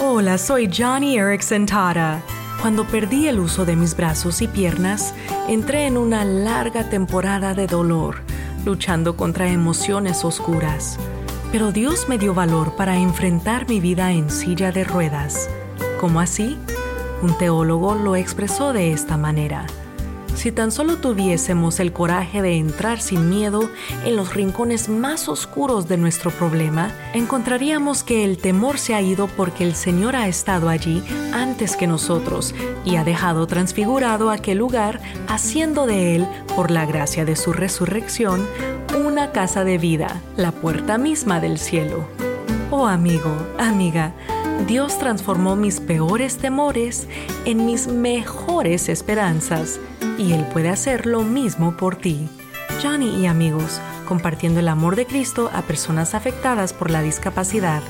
Hola, soy Johnny Erickson Tara. Cuando perdí el uso de mis brazos y piernas, entré en una larga temporada de dolor, luchando contra emociones oscuras. Pero Dios me dio valor para enfrentar mi vida en silla de ruedas. ¿Cómo así? Un teólogo lo expresó de esta manera. Si tan solo tuviésemos el coraje de entrar sin miedo en los rincones más oscuros de nuestro problema, encontraríamos que el temor se ha ido porque el Señor ha estado allí antes que nosotros y ha dejado transfigurado aquel lugar, haciendo de él, por la gracia de su resurrección, una casa de vida, la puerta misma del cielo. Oh amigo, amiga, Dios transformó mis peores temores en mis mejores esperanzas y Él puede hacer lo mismo por ti. Johnny y amigos, compartiendo el amor de Cristo a personas afectadas por la discapacidad.